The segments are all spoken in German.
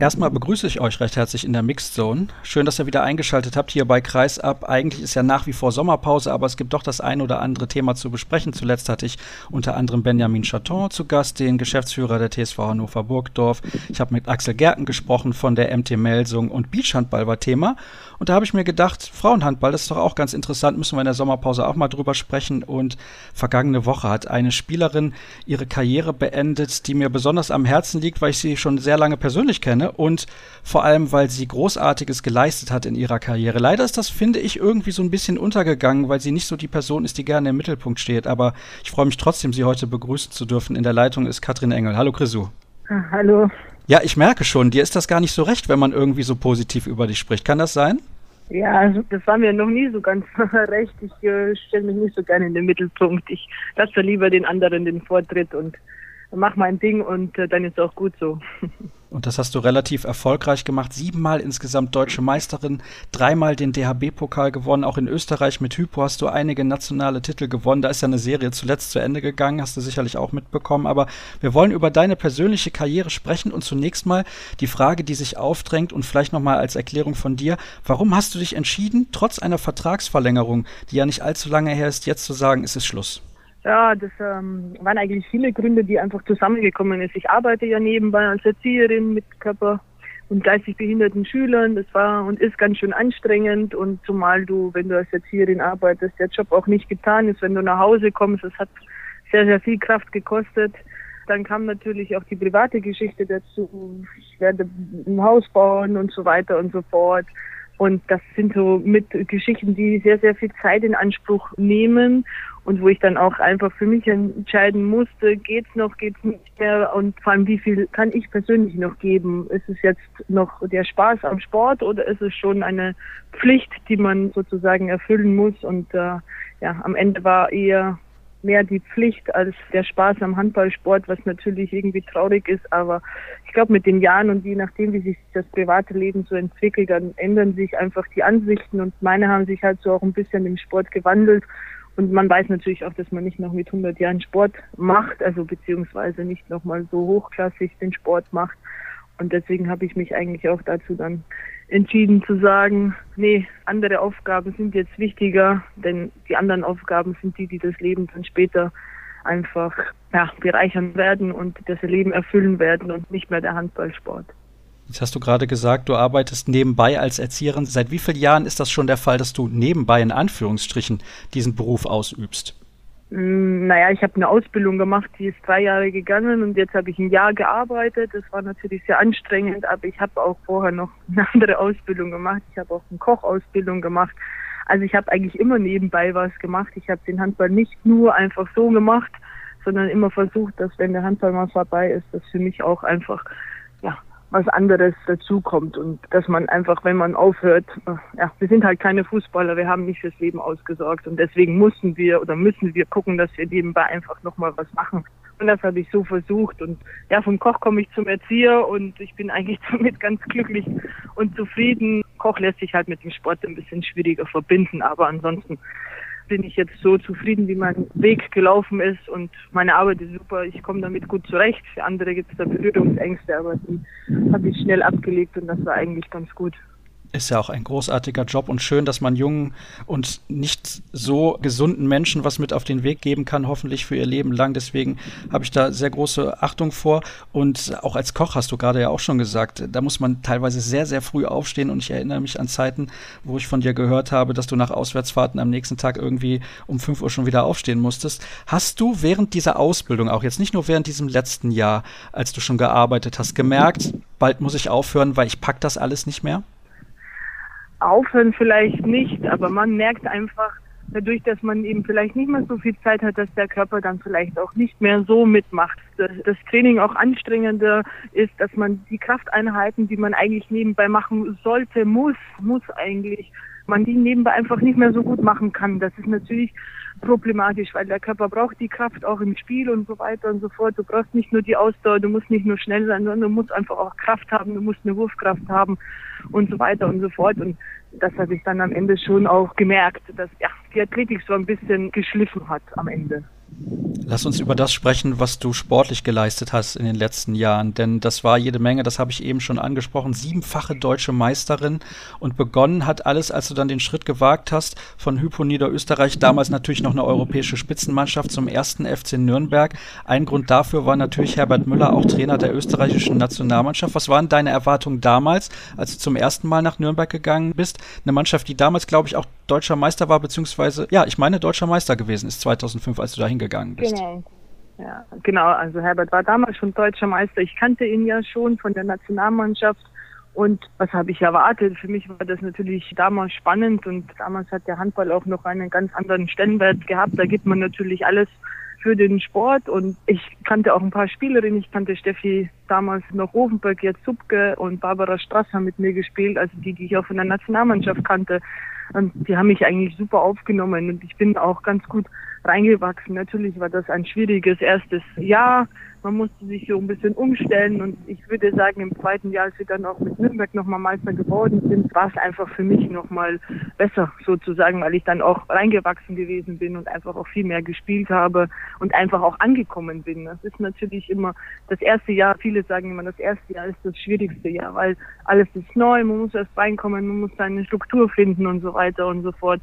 Erstmal begrüße ich euch recht herzlich in der Mixed Zone. Schön, dass ihr wieder eingeschaltet habt hier bei Kreisab. Eigentlich ist ja nach wie vor Sommerpause, aber es gibt doch das ein oder andere Thema zu besprechen. Zuletzt hatte ich unter anderem Benjamin Chaton zu Gast, den Geschäftsführer der TSV Hannover Burgdorf. Ich habe mit Axel Gerken gesprochen von der MT Melsung und Beachhandball war Thema. Und da habe ich mir gedacht, Frauenhandball, das ist doch auch ganz interessant, müssen wir in der Sommerpause auch mal drüber sprechen. Und vergangene Woche hat eine Spielerin ihre Karriere beendet, die mir besonders am Herzen liegt, weil ich sie schon sehr lange persönlich kenne und vor allem, weil sie Großartiges geleistet hat in ihrer Karriere. Leider ist das, finde ich, irgendwie so ein bisschen untergegangen, weil sie nicht so die Person ist, die gerne im Mittelpunkt steht. Aber ich freue mich trotzdem, sie heute begrüßen zu dürfen. In der Leitung ist Katrin Engel. Hallo Chrisu. Ah, hallo. Ja, ich merke schon, dir ist das gar nicht so recht, wenn man irgendwie so positiv über dich spricht. Kann das sein? Ja, also das war mir noch nie so ganz recht. Ich äh, stelle mich nicht so gerne in den Mittelpunkt. Ich lasse lieber den anderen den Vortritt und mach mein Ding und äh, dann ist auch gut so. Und das hast du relativ erfolgreich gemacht. Siebenmal insgesamt deutsche Meisterin, dreimal den DHB-Pokal gewonnen. Auch in Österreich mit Hypo hast du einige nationale Titel gewonnen. Da ist ja eine Serie zuletzt zu Ende gegangen, hast du sicherlich auch mitbekommen. Aber wir wollen über deine persönliche Karriere sprechen und zunächst mal die Frage, die sich aufdrängt und vielleicht nochmal als Erklärung von dir. Warum hast du dich entschieden, trotz einer Vertragsverlängerung, die ja nicht allzu lange her ist, jetzt zu sagen, es ist Schluss? Ja, das ähm, waren eigentlich viele Gründe, die einfach zusammengekommen sind. Ich arbeite ja nebenbei als Erzieherin mit Körper- und geistig behinderten Schülern. Das war und ist ganz schön anstrengend und zumal du, wenn du als Erzieherin arbeitest, der Job auch nicht getan ist, wenn du nach Hause kommst, das hat sehr, sehr viel Kraft gekostet. Dann kam natürlich auch die private Geschichte dazu. Ich werde ein Haus bauen und so weiter und so fort. Und das sind so mit Geschichten, die sehr, sehr viel Zeit in Anspruch nehmen und wo ich dann auch einfach für mich entscheiden musste, geht's noch, geht's nicht mehr und vor allem wie viel kann ich persönlich noch geben? Ist es jetzt noch der Spaß am Sport oder ist es schon eine Pflicht, die man sozusagen erfüllen muss? Und äh, ja, am Ende war eher mehr die Pflicht als der Spaß am Handballsport, was natürlich irgendwie traurig ist. Aber ich glaube, mit den Jahren und je nachdem, wie sich das private Leben so entwickelt, dann ändern sich einfach die Ansichten und meine haben sich halt so auch ein bisschen im Sport gewandelt. Und man weiß natürlich auch, dass man nicht noch mit 100 Jahren Sport macht, also beziehungsweise nicht nochmal so hochklassig den Sport macht. Und deswegen habe ich mich eigentlich auch dazu dann entschieden zu sagen, nee, andere Aufgaben sind jetzt wichtiger, denn die anderen Aufgaben sind die, die das Leben dann später einfach ja, bereichern werden und das Leben erfüllen werden und nicht mehr der Handballsport. Jetzt hast du gerade gesagt, du arbeitest nebenbei als Erzieherin. Seit wie vielen Jahren ist das schon der Fall, dass du nebenbei in Anführungsstrichen diesen Beruf ausübst? Mm, naja, ich habe eine Ausbildung gemacht, die ist drei Jahre gegangen und jetzt habe ich ein Jahr gearbeitet. Das war natürlich sehr anstrengend, aber ich habe auch vorher noch eine andere Ausbildung gemacht. Ich habe auch eine Kochausbildung gemacht. Also ich habe eigentlich immer nebenbei was gemacht. Ich habe den Handball nicht nur einfach so gemacht, sondern immer versucht, dass wenn der Handball mal vorbei ist, das für mich auch einfach was anderes dazukommt und dass man einfach, wenn man aufhört, ja, wir sind halt keine Fußballer, wir haben nicht fürs Leben ausgesorgt und deswegen mussten wir oder müssen wir gucken, dass wir nebenbei einfach nochmal was machen. Und das habe ich so versucht und ja, vom Koch komme ich zum Erzieher und ich bin eigentlich damit ganz glücklich und zufrieden. Koch lässt sich halt mit dem Sport ein bisschen schwieriger verbinden, aber ansonsten bin ich jetzt so zufrieden, wie mein Weg gelaufen ist und meine Arbeit ist super. Ich komme damit gut zurecht. Für andere gibt es da Berührungsängste, aber die habe ich schnell abgelegt und das war eigentlich ganz gut ist ja auch ein großartiger Job und schön, dass man jungen und nicht so gesunden Menschen was mit auf den Weg geben kann, hoffentlich für ihr Leben lang. Deswegen habe ich da sehr große Achtung vor. Und auch als Koch hast du gerade ja auch schon gesagt, da muss man teilweise sehr, sehr früh aufstehen. Und ich erinnere mich an Zeiten, wo ich von dir gehört habe, dass du nach Auswärtsfahrten am nächsten Tag irgendwie um 5 Uhr schon wieder aufstehen musstest. Hast du während dieser Ausbildung, auch jetzt nicht nur während diesem letzten Jahr, als du schon gearbeitet hast, gemerkt, bald muss ich aufhören, weil ich pack das alles nicht mehr? Aufhören vielleicht nicht, aber man merkt einfach dadurch, dass man eben vielleicht nicht mehr so viel Zeit hat, dass der Körper dann vielleicht auch nicht mehr so mitmacht. Dass das Training auch anstrengender ist, dass man die Krafteinheiten, die man eigentlich nebenbei machen sollte, muss, muss eigentlich, man die nebenbei einfach nicht mehr so gut machen kann. Das ist natürlich problematisch, weil der Körper braucht die Kraft auch im Spiel und so weiter und so fort. Du brauchst nicht nur die Ausdauer, du musst nicht nur schnell sein, sondern du musst einfach auch Kraft haben, du musst eine Wurfkraft haben und so weiter und so fort. Und das habe ich dann am Ende schon auch gemerkt, dass ja, die Athletik so ein bisschen geschliffen hat am Ende. Lass uns über das sprechen, was du sportlich geleistet hast in den letzten Jahren, denn das war jede Menge, das habe ich eben schon angesprochen, siebenfache deutsche Meisterin und begonnen hat alles, als du dann den Schritt gewagt hast von Hypo Niederösterreich, damals natürlich noch eine europäische Spitzenmannschaft zum ersten FC Nürnberg. Ein Grund dafür war natürlich Herbert Müller, auch Trainer der österreichischen Nationalmannschaft. Was waren deine Erwartungen damals, als du zum ersten Mal nach Nürnberg gegangen bist? Eine Mannschaft, die damals, glaube ich, auch deutscher Meister war, beziehungsweise, ja, ich meine, deutscher Meister gewesen ist 2005, als du da hingegangen bist. Genau. Ja, genau. Also Herbert war damals schon deutscher Meister. Ich kannte ihn ja schon von der Nationalmannschaft. Und was habe ich erwartet? Für mich war das natürlich damals spannend und damals hat der Handball auch noch einen ganz anderen Stellenwert gehabt. Da gibt man natürlich alles für den Sport und ich kannte auch ein paar Spielerinnen. Ich kannte Steffi damals noch Ofenberg, jetzt Subke und Barbara Strasser mit mir gespielt, also die, die ich auch von der Nationalmannschaft kannte. Und die haben mich eigentlich super aufgenommen und ich bin auch ganz gut reingewachsen. Natürlich war das ein schwieriges erstes Jahr. Man musste sich so ein bisschen umstellen und ich würde sagen, im zweiten Jahr, als wir dann auch mit Nürnberg nochmal Meister geworden sind, war es einfach für mich nochmal besser sozusagen, weil ich dann auch reingewachsen gewesen bin und einfach auch viel mehr gespielt habe und einfach auch angekommen bin. Das ist natürlich immer das erste Jahr, viele sagen immer, das erste Jahr ist das schwierigste Jahr, weil alles ist neu, man muss erst reinkommen, man muss seine Struktur finden und so weiter und so fort.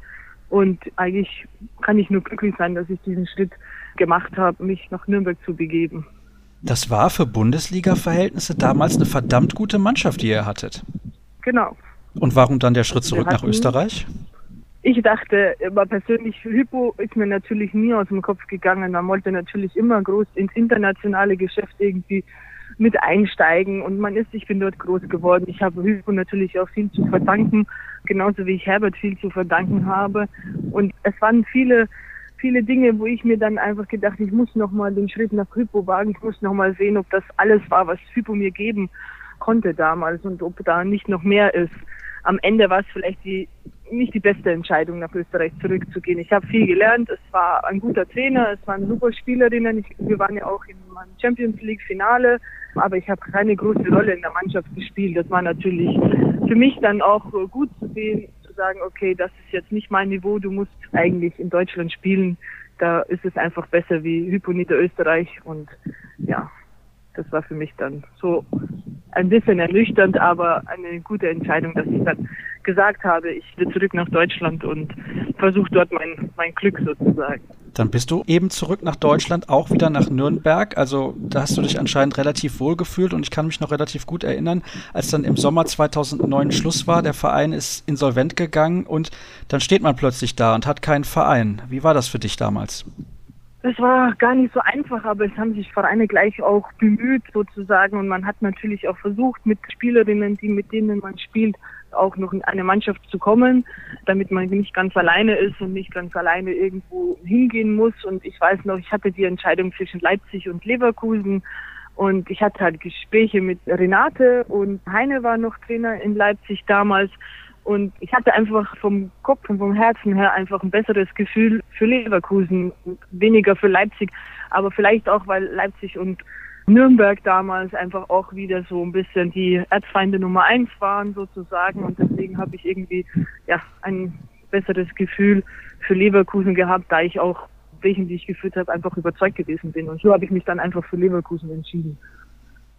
Und eigentlich kann ich nur glücklich sein, dass ich diesen Schritt gemacht habe, mich nach Nürnberg zu begeben. Das war für Bundesliga-Verhältnisse damals eine verdammt gute Mannschaft, die ihr hattet. Genau. Und warum dann der Schritt zurück nach Österreich? Ich dachte, aber persönlich, Hypo ist mir natürlich nie aus dem Kopf gegangen. Man wollte natürlich immer groß ins internationale Geschäft irgendwie mit einsteigen und man ist, ich bin dort groß geworden. Ich habe Hypo natürlich auch viel zu verdanken, genauso wie ich Herbert viel zu verdanken habe. Und es waren viele, viele Dinge, wo ich mir dann einfach gedacht, ich muss nochmal den Schritt nach Hypo wagen, ich muss nochmal sehen, ob das alles war, was Hypo mir geben konnte damals und ob da nicht noch mehr ist. Am Ende war es vielleicht die nicht die beste Entscheidung, nach Österreich zurückzugehen. Ich habe viel gelernt. Es war ein guter Trainer, es waren super Spielerinnen. Ich, wir waren ja auch im Champions League Finale aber ich habe keine große Rolle in der Mannschaft gespielt. Das war natürlich für mich dann auch gut zu sehen, sagen, okay, das ist jetzt nicht mein Niveau, du musst eigentlich in Deutschland spielen. Da ist es einfach besser wie Hypo Österreich und ja, das war für mich dann so ein bisschen ernüchternd, aber eine gute Entscheidung, dass ich dann gesagt habe, ich will zurück nach Deutschland und versuche dort mein, mein Glück sozusagen. Dann bist du eben zurück nach Deutschland, auch wieder nach Nürnberg. Also da hast du dich anscheinend relativ wohl gefühlt und ich kann mich noch relativ gut erinnern, als dann im Sommer 2009 Schluss war, der Verein ist insolvent gegangen und dann steht man plötzlich da und hat keinen Verein. Wie war das für dich damals? Es war gar nicht so einfach, aber es haben sich Vereine gleich auch bemüht sozusagen und man hat natürlich auch versucht, mit Spielerinnen, die mit denen man spielt, auch noch in eine Mannschaft zu kommen, damit man nicht ganz alleine ist und nicht ganz alleine irgendwo hingehen muss. Und ich weiß noch, ich hatte die Entscheidung zwischen Leipzig und Leverkusen und ich hatte halt Gespräche mit Renate und Heine war noch Trainer in Leipzig damals. Und ich hatte einfach vom Kopf und vom Herzen her einfach ein besseres Gefühl für Leverkusen, weniger für Leipzig. Aber vielleicht auch, weil Leipzig und Nürnberg damals einfach auch wieder so ein bisschen die Erzfeinde Nummer eins waren sozusagen. Und deswegen habe ich irgendwie ja ein besseres Gefühl für Leverkusen gehabt, da ich auch welchen, die ich geführt habe, einfach überzeugt gewesen bin. Und so habe ich mich dann einfach für Leverkusen entschieden.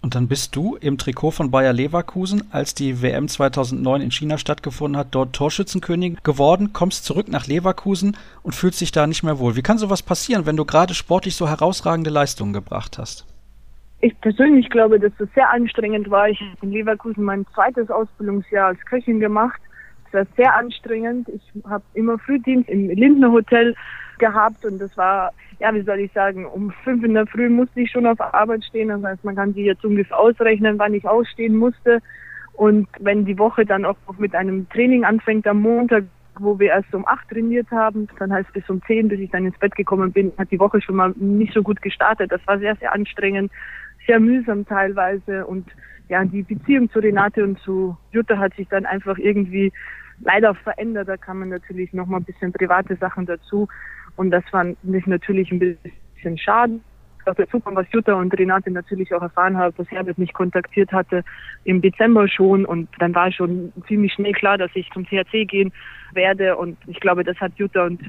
Und dann bist du im Trikot von Bayer Leverkusen, als die WM 2009 in China stattgefunden hat, dort Torschützenkönig geworden, kommst zurück nach Leverkusen und fühlst dich da nicht mehr wohl. Wie kann sowas passieren, wenn du gerade sportlich so herausragende Leistungen gebracht hast? Ich persönlich glaube, dass das sehr anstrengend war. Ich habe in Leverkusen mein zweites Ausbildungsjahr als Köchin gemacht. Es war sehr anstrengend. Ich habe immer Frühdienst im Lindner Hotel gehabt und das war, ja, wie soll ich sagen, um fünf in der Früh musste ich schon auf Arbeit stehen. Das heißt, man kann sich jetzt ungefähr ausrechnen, wann ich ausstehen musste. Und wenn die Woche dann auch mit einem Training anfängt am Montag, wo wir erst um acht trainiert haben, dann heißt bis um zehn, bis ich dann ins Bett gekommen bin, hat die Woche schon mal nicht so gut gestartet. Das war sehr, sehr anstrengend, sehr mühsam teilweise und ja, die Beziehung zu Renate und zu Jutta hat sich dann einfach irgendwie leider verändert. Da kamen natürlich noch mal ein bisschen private Sachen dazu. Und das fand ich natürlich ein bisschen schade. dazu kommt, was Jutta und Renate natürlich auch erfahren haben, dass Herbert mich kontaktiert hatte im Dezember schon und dann war schon ziemlich schnell klar, dass ich zum THC gehen werde und ich glaube, das hat Jutta und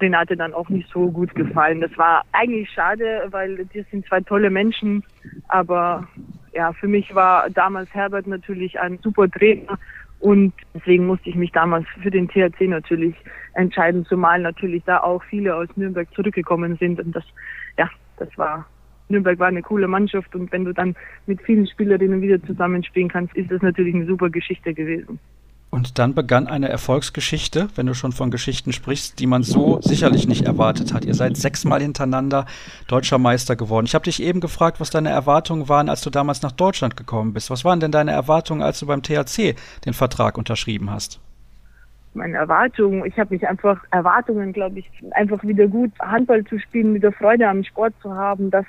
Renate dann auch nicht so gut gefallen. Das war eigentlich schade, weil die sind zwei tolle Menschen, aber ja, für mich war damals Herbert natürlich ein super Trainer und deswegen musste ich mich damals für den THC natürlich entscheiden, zumal natürlich da auch viele aus Nürnberg zurückgekommen sind. Und das, ja, das war, Nürnberg war eine coole Mannschaft. Und wenn du dann mit vielen Spielerinnen wieder zusammenspielen kannst, ist das natürlich eine super Geschichte gewesen. Und dann begann eine Erfolgsgeschichte, wenn du schon von Geschichten sprichst, die man so sicherlich nicht erwartet hat. Ihr seid sechsmal hintereinander deutscher Meister geworden. Ich habe dich eben gefragt, was deine Erwartungen waren, als du damals nach Deutschland gekommen bist. Was waren denn deine Erwartungen, als du beim THC den Vertrag unterschrieben hast? Meine Erwartungen, ich habe mich einfach Erwartungen, glaube ich, einfach wieder gut Handball zu spielen, wieder Freude am Sport zu haben. Das,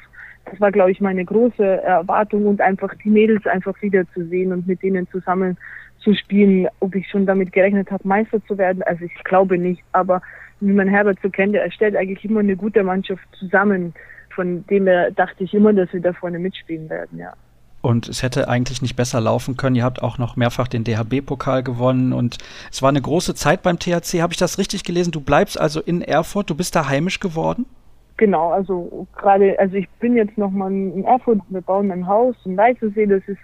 das war, glaube ich, meine große Erwartung und einfach die Mädels einfach wieder zu sehen und mit denen zusammen zu spielen. Ob ich schon damit gerechnet habe, Meister zu werden, also ich glaube nicht. Aber wie man Herbert so kennt, er stellt eigentlich immer eine gute Mannschaft zusammen, von dem er dachte ich immer, dass wir da vorne mitspielen werden, ja. Und es hätte eigentlich nicht besser laufen können. Ihr habt auch noch mehrfach den DHB-Pokal gewonnen und es war eine große Zeit beim THC. Habe ich das richtig gelesen? Du bleibst also in Erfurt, du bist da heimisch geworden? Genau, also gerade, also ich bin jetzt nochmal in Erfurt, wir bauen ein Haus in Weißensee, das ist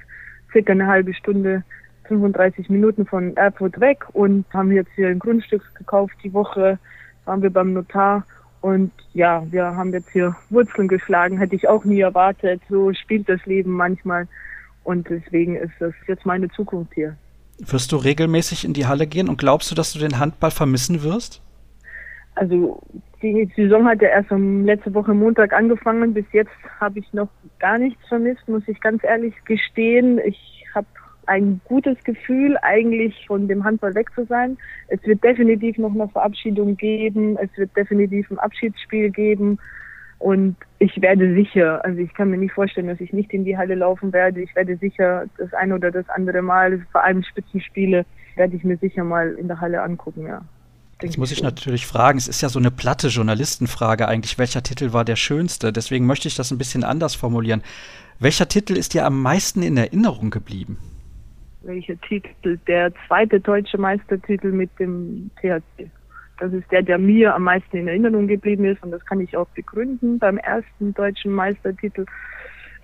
circa eine halbe Stunde 35 Minuten von Erfurt weg und haben jetzt hier ein Grundstück gekauft. Die Woche waren wir beim Notar und ja, wir haben jetzt hier Wurzeln geschlagen. Hätte ich auch nie erwartet. So spielt das Leben manchmal und deswegen ist das jetzt meine Zukunft hier. Wirst du regelmäßig in die Halle gehen und glaubst du, dass du den Handball vermissen wirst? Also die Saison hat ja erst um letzte Woche Montag angefangen. Bis jetzt habe ich noch gar nichts vermisst, muss ich ganz ehrlich gestehen. Ich habe ein gutes Gefühl, eigentlich von dem Handball weg zu sein. Es wird definitiv noch eine Verabschiedung geben. Es wird definitiv ein Abschiedsspiel geben. Und ich werde sicher, also ich kann mir nicht vorstellen, dass ich nicht in die Halle laufen werde. Ich werde sicher das eine oder das andere Mal, vor allem Spitzenspiele, werde ich mir sicher mal in der Halle angucken, ja. Jetzt muss ich natürlich fragen, es ist ja so eine platte Journalistenfrage eigentlich, welcher Titel war der schönste? Deswegen möchte ich das ein bisschen anders formulieren. Welcher Titel ist dir am meisten in Erinnerung geblieben? Welcher Titel, der zweite deutsche Meistertitel mit dem THC. Das ist der, der mir am meisten in Erinnerung geblieben ist und das kann ich auch begründen. Beim ersten deutschen Meistertitel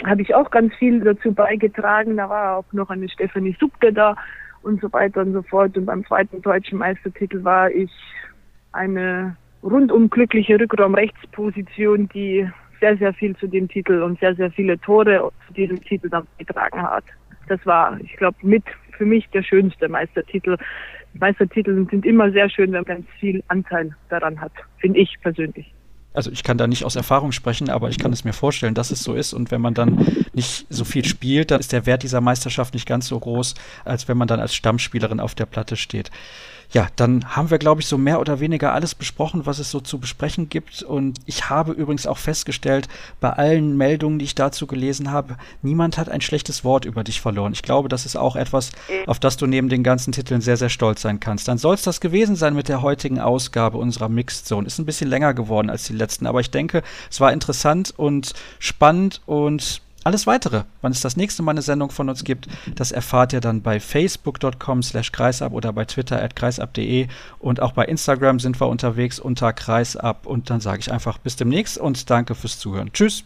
habe ich auch ganz viel dazu beigetragen. Da war auch noch eine Stefanie Subke da und so weiter und so fort. Und beim zweiten deutschen Meistertitel war ich eine rundum glückliche Rückraumrechtsposition, die sehr, sehr viel zu dem Titel und sehr, sehr viele Tore zu diesem Titel dann beigetragen hat das war, ich glaube, mit für mich der schönste Meistertitel. Meistertitel sind immer sehr schön, wenn man ganz viel Anteil daran hat, finde ich persönlich. Also ich kann da nicht aus Erfahrung sprechen, aber ich kann es mir vorstellen, dass es so ist. Und wenn man dann nicht so viel spielt, dann ist der Wert dieser Meisterschaft nicht ganz so groß, als wenn man dann als Stammspielerin auf der Platte steht. Ja, dann haben wir, glaube ich, so mehr oder weniger alles besprochen, was es so zu besprechen gibt. Und ich habe übrigens auch festgestellt, bei allen Meldungen, die ich dazu gelesen habe, niemand hat ein schlechtes Wort über dich verloren. Ich glaube, das ist auch etwas, auf das du neben den ganzen Titeln sehr, sehr stolz sein kannst. Dann soll es das gewesen sein mit der heutigen Ausgabe unserer Mixed Zone. Ist ein bisschen länger geworden als die letzten, aber ich denke, es war interessant und spannend und alles weitere, wann es das nächste Mal eine Sendung von uns gibt, das erfahrt ihr dann bei facebook.com slash kreisab oder bei twitter at kreisab.de und auch bei Instagram sind wir unterwegs unter kreisab und dann sage ich einfach bis demnächst und danke fürs Zuhören. Tschüss!